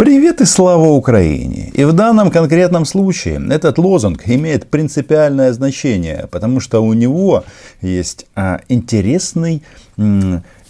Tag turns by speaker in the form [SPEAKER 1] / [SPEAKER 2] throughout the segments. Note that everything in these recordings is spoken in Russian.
[SPEAKER 1] Привет и слава Украине! И в данном конкретном случае этот лозунг имеет принципиальное значение, потому что у него есть а, интересный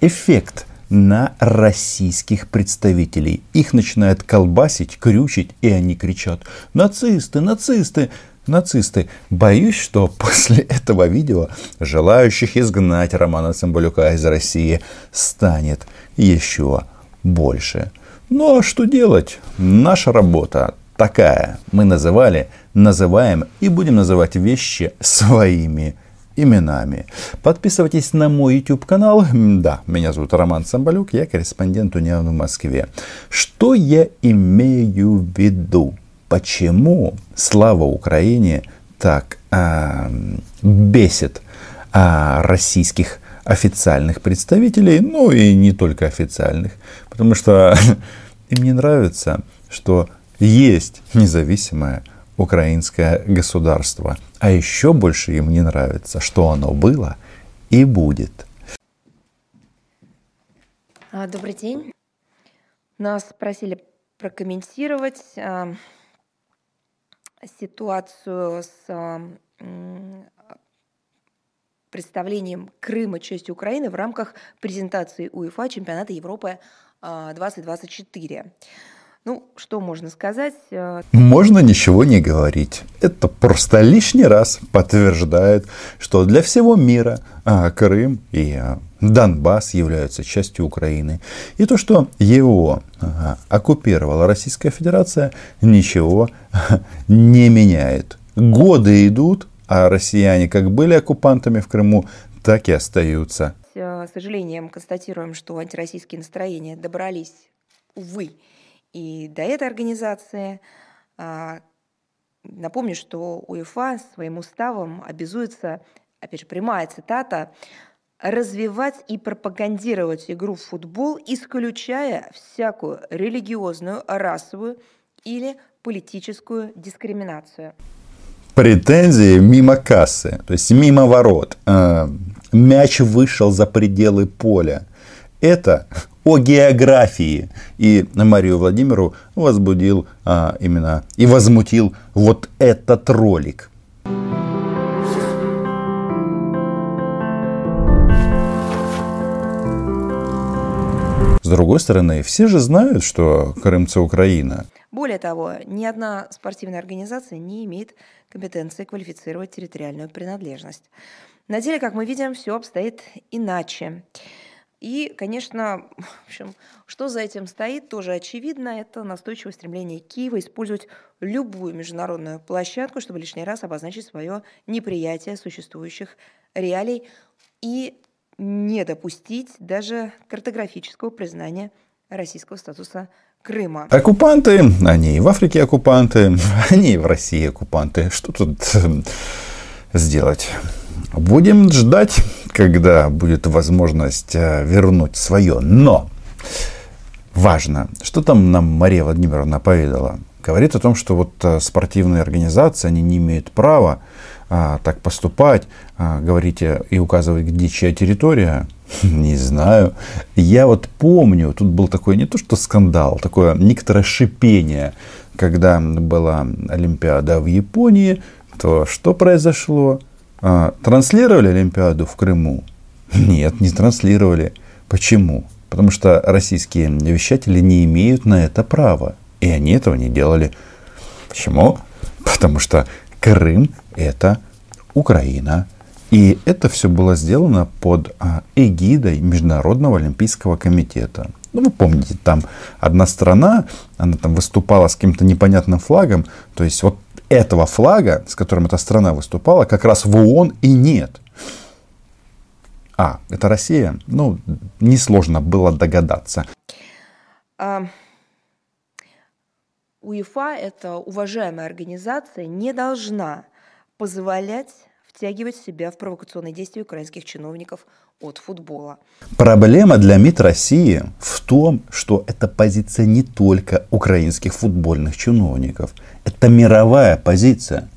[SPEAKER 1] эффект на российских представителей. Их начинает колбасить, крючить, и они кричат «Нацисты! Нацисты!» нацисты. Боюсь, что после этого видео желающих изгнать Романа Цымбалюка из России станет еще больше. Ну а что делать? Наша работа такая. Мы называли, называем и будем называть вещи своими именами. Подписывайтесь на мой YouTube канал. Да, меня зовут Роман Самбалюк, я корреспондент Униан в Москве. Что я имею в виду? Почему слава Украине так э, бесит э, российских официальных представителей, ну и не только официальных, потому что им не нравится, что есть независимое украинское государство. А еще больше им не нравится, что оно было и будет.
[SPEAKER 2] А, добрый день. Нас просили прокомментировать а, ситуацию с а, представлением Крыма частью Украины в рамках презентации УЕФА чемпионата Европы 2024. А, ну, что можно сказать?
[SPEAKER 1] Э, можно ничего не говорить. Это просто лишний раз подтверждает, что для всего мира а, Крым и а, Донбасс являются частью Украины. И то, что его оккупировала Российская Федерация, ничего не меняет. Годы идут, а россияне как были оккупантами в Крыму, так и остаются.
[SPEAKER 2] С сожалением констатируем, что антироссийские настроения добрались, увы, и до этой организации. А, напомню, что УЕФА своим уставом обязуется, опять же, прямая цитата, развивать и пропагандировать игру в футбол, исключая всякую религиозную, расовую или политическую дискриминацию
[SPEAKER 1] претензии мимо кассы, то есть мимо ворот. А, мяч вышел за пределы поля. Это о географии. И Марию Владимиру возбудил а, именно и возмутил вот этот ролик. С другой стороны, все же знают, что Крымцы Украина.
[SPEAKER 2] Более того, ни одна спортивная организация не имеет компетенции квалифицировать территориальную принадлежность. На деле, как мы видим, все обстоит иначе. И, конечно, в общем, что за этим стоит, тоже очевидно, это настойчивое стремление Киева использовать любую международную площадку, чтобы лишний раз обозначить свое неприятие существующих реалий и не допустить даже картографического признания российского статуса Крыма.
[SPEAKER 1] Оккупанты, они и в Африке оккупанты, они и в России оккупанты. Что тут э, сделать? Будем ждать, когда будет возможность э, вернуть свое. Но важно, что там нам Мария Владимировна поведала. Говорит о том, что вот э, спортивные организации, они не имеют права а, так поступать, а, говорите и указывать, где чья территория. Не знаю. Я вот помню, тут был такой не то что скандал, такое некоторое шипение, когда была Олимпиада в Японии, то что произошло? А, транслировали Олимпиаду в Крыму? Нет, не транслировали. Почему? Потому что российские вещатели не имеют на это права. И они этого не делали. Почему? Потому что Крым это Украина. И это все было сделано под а, эгидой Международного Олимпийского комитета. Ну, вы помните, там одна страна, она там выступала с каким-то непонятным флагом. То есть вот этого флага, с которым эта страна выступала, как раз в ООН и нет. А, это Россия? Ну, несложно было догадаться. А,
[SPEAKER 2] УЕФА, это уважаемая организация, не должна позволять втягивать себя в провокационные действия украинских чиновников от футбола.
[SPEAKER 1] Проблема для МИД России в том, что эта позиция не только украинских футбольных чиновников. Это мировая позиция.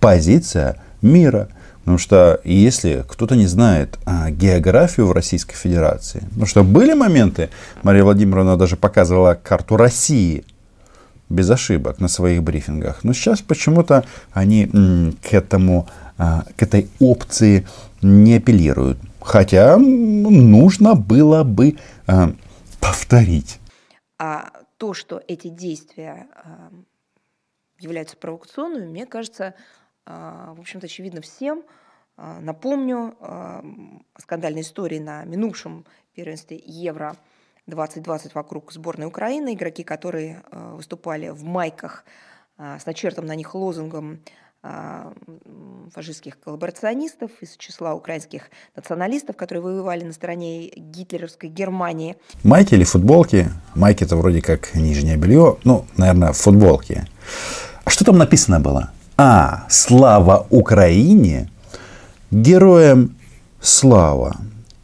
[SPEAKER 1] Позиция мира. Потому что если кто-то не знает а, географию в Российской Федерации, потому что были моменты, Мария Владимировна даже показывала карту России, без ошибок на своих брифингах. Но сейчас почему-то они к этому, а, к этой опции не апеллируют. Хотя нужно было бы а, повторить.
[SPEAKER 2] А то, что эти действия а, являются провокационными, мне кажется, в общем-то, очевидно всем. Напомню о скандальной истории на минувшем первенстве Евро 2020 вокруг сборной Украины, игроки, которые э, выступали в майках э, с начертом на них лозунгом э, фашистских коллаборационистов из числа украинских националистов, которые воевали на стороне гитлеровской Германии.
[SPEAKER 1] Майки или футболки? Майки это вроде как нижнее белье, ну, наверное, футболки. А что там написано было? А, слава Украине, героям слава.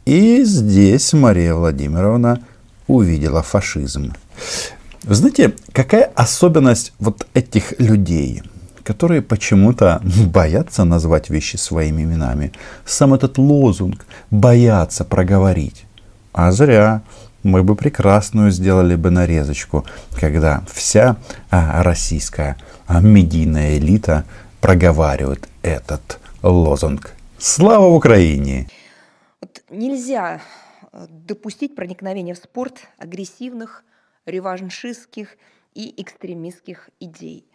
[SPEAKER 1] И здесь Мария Владимировна увидела фашизм. Вы знаете, какая особенность вот этих людей, которые почему-то боятся назвать вещи своими именами. Сам этот лозунг боятся проговорить. А зря. Мы бы прекрасную сделали бы нарезочку, когда вся а, российская а, медийная элита проговаривает этот лозунг. Слава Украине!
[SPEAKER 2] Вот нельзя допустить проникновение в спорт агрессивных, реваншистских и экстремистских идей.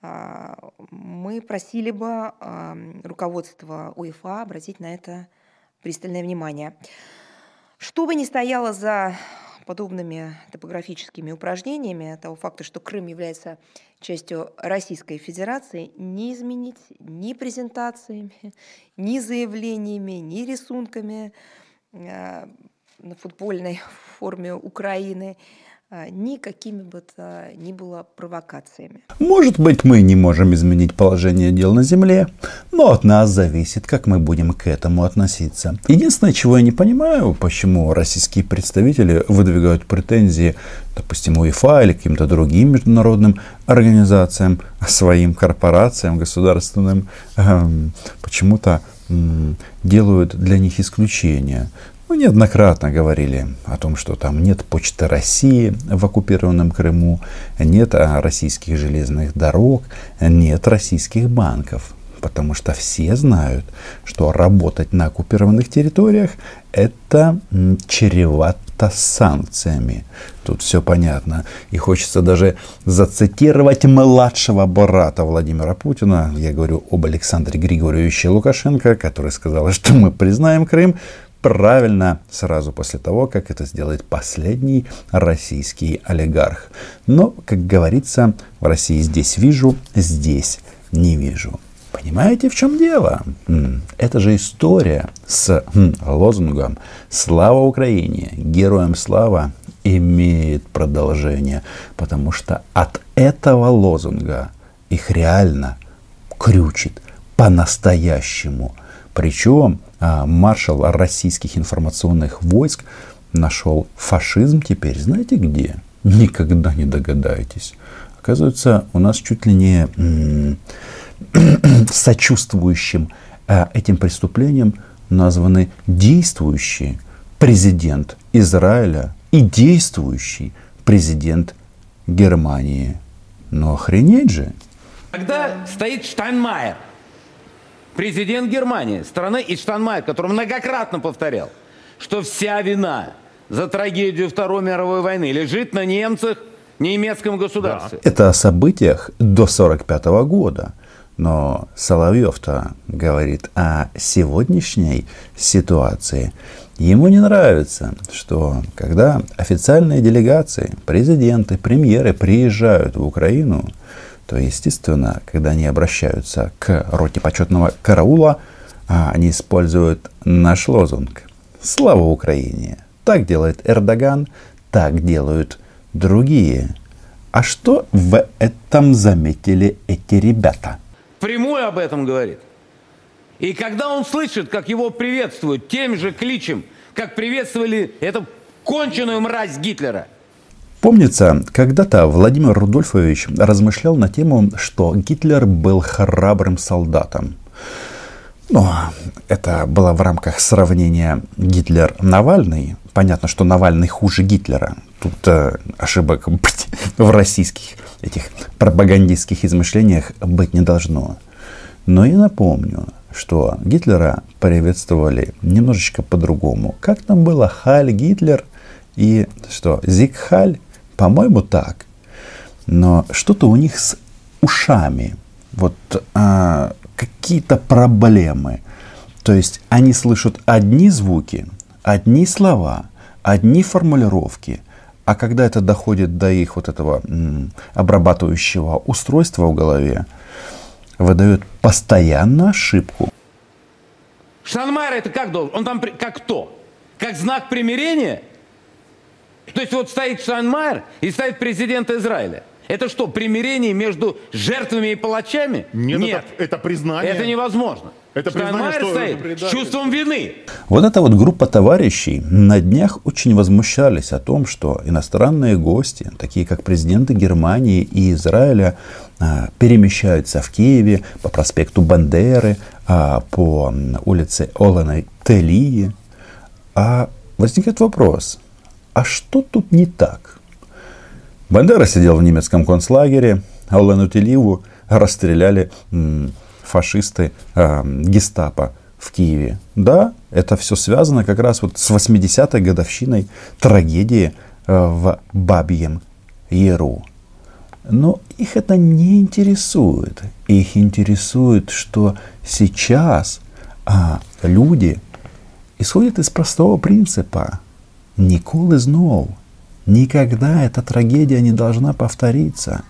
[SPEAKER 2] А, мы просили бы руководство УЕФА обратить на это пристальное внимание. Что бы ни стояло за подобными топографическими упражнениями, того факта, что Крым является частью Российской Федерации, не изменить ни презентациями, ни заявлениями, ни рисунками – Э, на футбольной форме Украины, э, никакими бы то ни было провокациями.
[SPEAKER 1] Может быть, мы не можем изменить положение дел на Земле, но от нас зависит, как мы будем к этому относиться. Единственное, чего я не понимаю, почему российские представители выдвигают претензии, допустим, УЕФА или каким-то другим международным организациям, своим корпорациям государственным, эм, почему-то делают для них исключения. Мы неоднократно говорили о том, что там нет почты России в оккупированном Крыму, нет а, российских железных дорог, нет российских банков. Потому что все знают, что работать на оккупированных территориях это чревато санкциями. Тут все понятно. И хочется даже зацитировать младшего брата Владимира Путина. Я говорю об Александре Григорьевиче Лукашенко, который сказал, что мы признаем Крым правильно сразу после того, как это сделает последний российский олигарх. Но, как говорится, в России здесь вижу, здесь не вижу. Понимаете, в чем дело? Это же история с лозунгом «Слава Украине! Героям слава!» имеет продолжение, потому что от этого лозунга их реально крючит по-настоящему. Причем а, маршал российских информационных войск нашел фашизм теперь, знаете где? Никогда не догадаетесь. Оказывается, у нас чуть ли не сочувствующим э, этим преступлениям названы действующий президент Израиля и действующий президент Германии. Но охренеть же.
[SPEAKER 3] Когда стоит Штайнмайер, президент Германии, страны и Штайнмайер, который многократно повторял, что вся вина за трагедию Второй мировой войны лежит на немцах, немецком государстве.
[SPEAKER 1] Да. Это о событиях до 1945 года. Но Соловьев-то говорит о сегодняшней ситуации. Ему не нравится, что когда официальные делегации, президенты, премьеры приезжают в Украину, то, естественно, когда они обращаются к роте почетного караула, а, они используют наш лозунг «Слава Украине!». Так делает Эрдоган, так делают другие. А что в этом заметили эти ребята –
[SPEAKER 3] прямую об этом говорит. И когда он слышит, как его приветствуют тем же кличем, как приветствовали эту конченую мразь Гитлера.
[SPEAKER 1] Помнится, когда-то Владимир Рудольфович размышлял на тему, что Гитлер был храбрым солдатом. Но это было в рамках сравнения Гитлер-Навальный. Понятно, что Навальный хуже Гитлера. Тут э, ошибок в российских этих пропагандистских измышлениях быть не должно. Но я напомню, что Гитлера приветствовали немножечко по-другому. Как там было? Халь Гитлер и что? Зиг Халь? По-моему, так. Но что-то у них с ушами. Вот а, какие-то проблемы. То есть они слышат одни звуки, одни слова, одни формулировки. А когда это доходит до их вот этого обрабатывающего устройства в голове, выдает постоянно ошибку.
[SPEAKER 3] Штанмайер это как должен? Он там как кто? Как знак примирения? То есть вот стоит Штайнмайер и стоит президент Израиля. Это что, примирение между жертвами и палачами?
[SPEAKER 4] Нет, Нет. Это, это признание.
[SPEAKER 3] Это невозможно.
[SPEAKER 4] Это признание, что
[SPEAKER 3] стоит с чувством вины.
[SPEAKER 1] Вот эта вот группа товарищей на днях очень возмущались о том, что иностранные гости, такие как президенты Германии и Израиля, а, перемещаются в Киеве по проспекту Бандеры, а, по улице Оленой Телии. А возникает вопрос, а что тут не так? Бандера сидел в немецком концлагере, а Олену Телиеву расстреляли фашисты э, гестапо в Киеве. Да, это все связано как раз вот с 80-й годовщиной трагедии э, в Бабьем Яру. Но их это не интересует. Их интересует, что сейчас а, люди исходят из простого принципа. Никол из нов. Никогда эта трагедия не должна повториться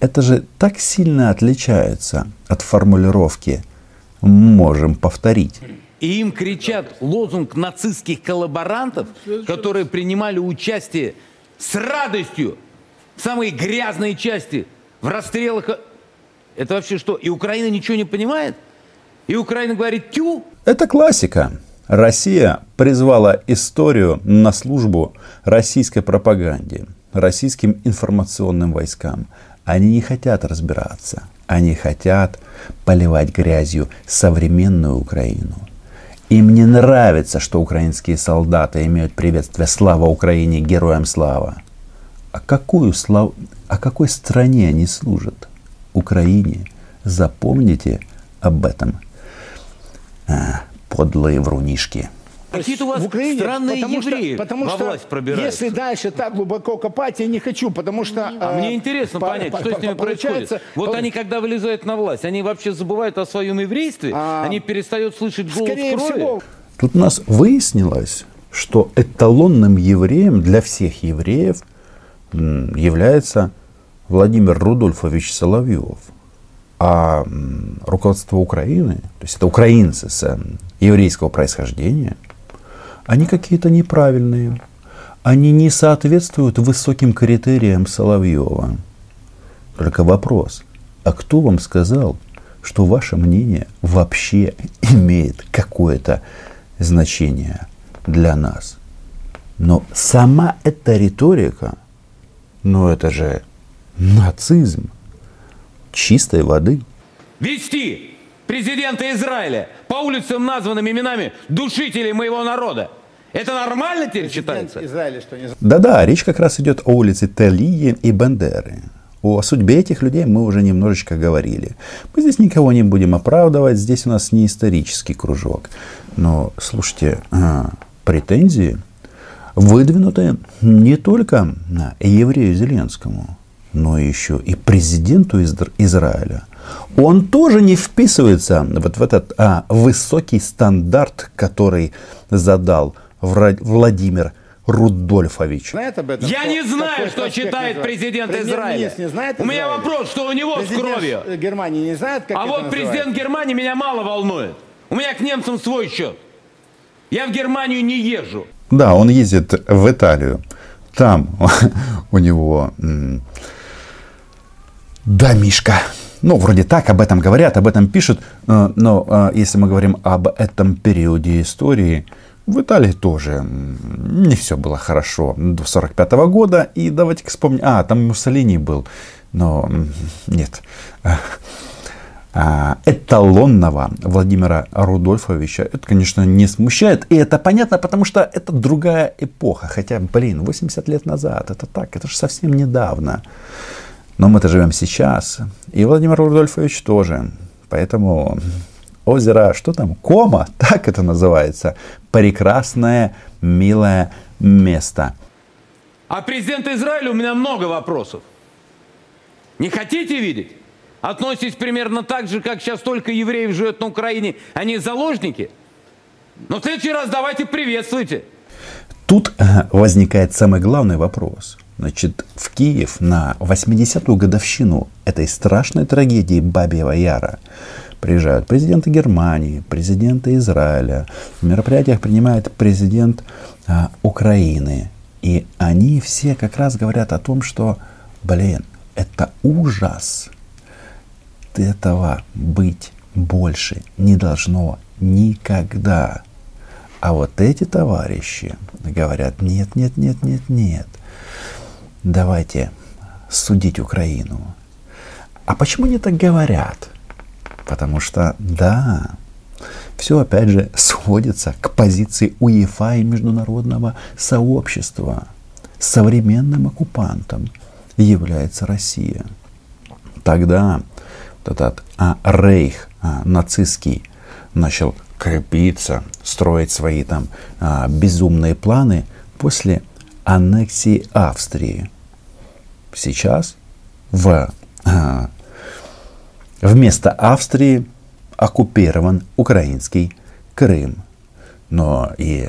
[SPEAKER 1] это же так сильно отличается от формулировки «можем повторить».
[SPEAKER 3] И им кричат лозунг нацистских коллаборантов, которые принимали участие с радостью в самой грязной части, в расстрелах. Это вообще что? И Украина ничего не понимает? И Украина говорит «тю».
[SPEAKER 1] Это классика. Россия призвала историю на службу российской пропаганде, российским информационным войскам. Они не хотят разбираться. Они хотят поливать грязью современную Украину. Им не нравится, что украинские солдаты имеют приветствие «Слава Украине! Героям слава!». А какую славу, а какой стране они служат? Украине. Запомните об этом. Подлые врунишки.
[SPEAKER 3] Какие-то у вас в Украине, странные потому евреи
[SPEAKER 4] что, потому
[SPEAKER 3] во
[SPEAKER 4] что
[SPEAKER 3] власть пробираются.
[SPEAKER 4] Если дальше так глубоко копать, я не хочу, потому что...
[SPEAKER 3] А э, мне интересно по, понять, по, что по, с ними происходит. Вот по... они, когда вылезают на власть, они вообще забывают о своем еврействе, а... они перестают слышать голос Скорее крови. Всего.
[SPEAKER 1] Тут у нас выяснилось, что эталонным евреем для всех евреев является Владимир Рудольфович Соловьев. А руководство Украины, то есть это украинцы с еврейского происхождения – они какие-то неправильные. Они не соответствуют высоким критериям Соловьева. Только вопрос, а кто вам сказал, что ваше мнение вообще имеет какое-то значение для нас? Но сама эта риторика, ну это же нацизм чистой воды.
[SPEAKER 3] Вести президента Израиля по улицам, названным именами душителей моего народа – это нормально теперь считается? Израиля,
[SPEAKER 1] что не... Да-да, речь как раз идет о улице Телии и Бендеры. О судьбе этих людей мы уже немножечко говорили. Мы здесь никого не будем оправдывать, здесь у нас не исторический кружок. Но, слушайте, а, претензии выдвинуты не только еврею Зеленскому, но еще и президенту Израиля. Он тоже не вписывается вот в этот а, высокий стандарт, который задал Владимир Рудольфович.
[SPEAKER 3] Знает об этом? Я не знаю, что читает президент, Израиля. Не знает у меня вопрос, что у него президент с кровью.
[SPEAKER 4] Германии не знает, как
[SPEAKER 3] А вот называется? президент Германии меня мало волнует. У меня к немцам свой счет. Я в Германию не езжу.
[SPEAKER 1] Да, он ездит в Италию. Там у него домишка. Ну, вроде так, об этом говорят, об этом пишут. Э, но э, если мы говорим об этом периоде истории, в Италии тоже не все было хорошо до 45 года. И давайте-ка вспомним. А, там Муссолини был. Но нет. А, эталонного Владимира Рудольфовича это, конечно, не смущает. И это понятно, потому что это другая эпоха. Хотя, блин, 80 лет назад, это так, это же совсем недавно. Но мы-то живем сейчас. И Владимир Рудольфович тоже. Поэтому озеро, что там, Кома, так это называется. Прекрасное, милое место.
[SPEAKER 3] А президент Израиля у меня много вопросов. Не хотите видеть? Относитесь примерно так же, как сейчас столько евреев живет на Украине. Они заложники? Но в следующий раз давайте приветствуйте.
[SPEAKER 1] Тут э, возникает самый главный вопрос. Значит, в Киев на 80-ю годовщину этой страшной трагедии Бабьего Яра приезжают президенты Германии, президенты Израиля. В мероприятиях принимает президент а, Украины. И они все как раз говорят о том, что, блин, это ужас. Этого быть больше не должно никогда. А вот эти товарищи говорят, нет, нет, нет, нет, нет. Давайте судить Украину. А почему они так говорят? Потому что, да, все опять же сводится к позиции УЕФА и международного сообщества. Современным оккупантом является Россия. Тогда вот этот а, рейх а, нацистский начал крепиться, строить свои там а, безумные планы после аннексии Австрии. Сейчас в, а, вместо Австрии оккупирован украинский Крым. Но и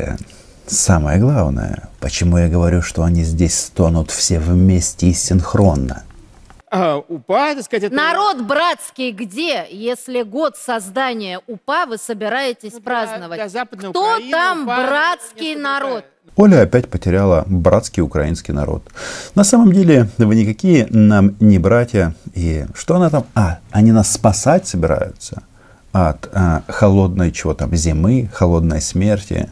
[SPEAKER 1] самое главное, почему я говорю, что они здесь стонут все вместе и синхронно.
[SPEAKER 5] А, УПА, так сказать, это...
[SPEAKER 6] Народ братский где, если год создания УПА вы собираетесь
[SPEAKER 5] Ну, для-
[SPEAKER 6] праздновать?
[SPEAKER 5] для Западной
[SPEAKER 6] Кто
[SPEAKER 5] Украины
[SPEAKER 6] там
[SPEAKER 5] УПА
[SPEAKER 6] братский народ?
[SPEAKER 1] Оля опять потеряла братский украинский народ. На самом деле, вы никакие нам не братья. И что она там? А, они нас спасать собираются от а, холодной чего там, зимы, холодной смерти.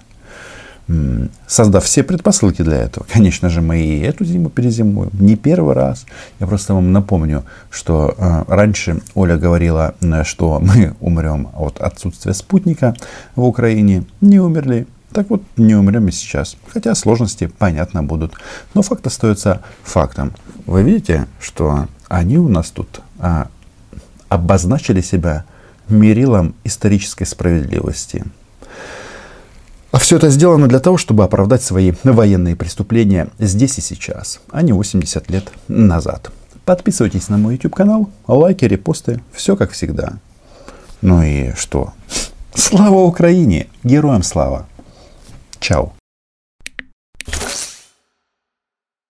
[SPEAKER 1] Создав все предпосылки для этого. Конечно же, мы и эту зиму перезимуем. Не первый раз. Я просто вам напомню, что а, раньше Оля говорила, м, что мы умрем от отсутствия спутника в Украине. Не умерли. Так вот, не умрем и сейчас. Хотя сложности, понятно, будут. Но факт остается фактом. Вы видите, что они у нас тут а, обозначили себя мерилом исторической справедливости. А все это сделано для того, чтобы оправдать свои военные преступления здесь и сейчас, а не 80 лет назад. Подписывайтесь на мой YouTube канал, лайки, репосты, все как всегда. Ну и что? Слава Украине! Героям слава! Чао!